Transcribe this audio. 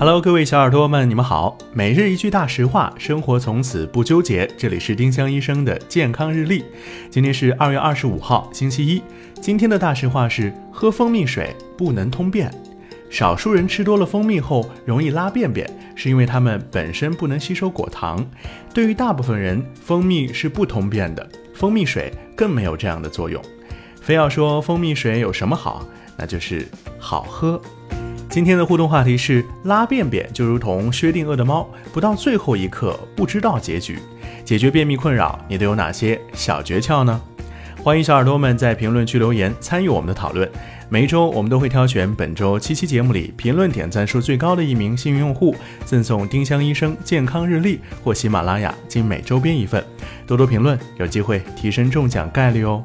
Hello，各位小耳朵们，你们好。每日一句大实话，生活从此不纠结。这里是丁香医生的健康日历。今天是二月二十五号，星期一。今天的大实话是：喝蜂蜜水不能通便。少数人吃多了蜂蜜后容易拉便便，是因为它们本身不能吸收果糖。对于大部分人，蜂蜜是不通便的，蜂蜜水更没有这样的作用。非要说蜂蜜水有什么好，那就是好喝。今天的互动话题是：拉便便就如同薛定谔的猫，不到最后一刻不知道结局。解决便秘困扰，你都有哪些小诀窍呢？欢迎小耳朵们在评论区留言参与我们的讨论。每一周我们都会挑选本周七期节目里评论点赞数最高的一名幸运用户，赠送丁香医生健康日历或喜马拉雅精美周边一份。多多评论，有机会提升中奖概率哦。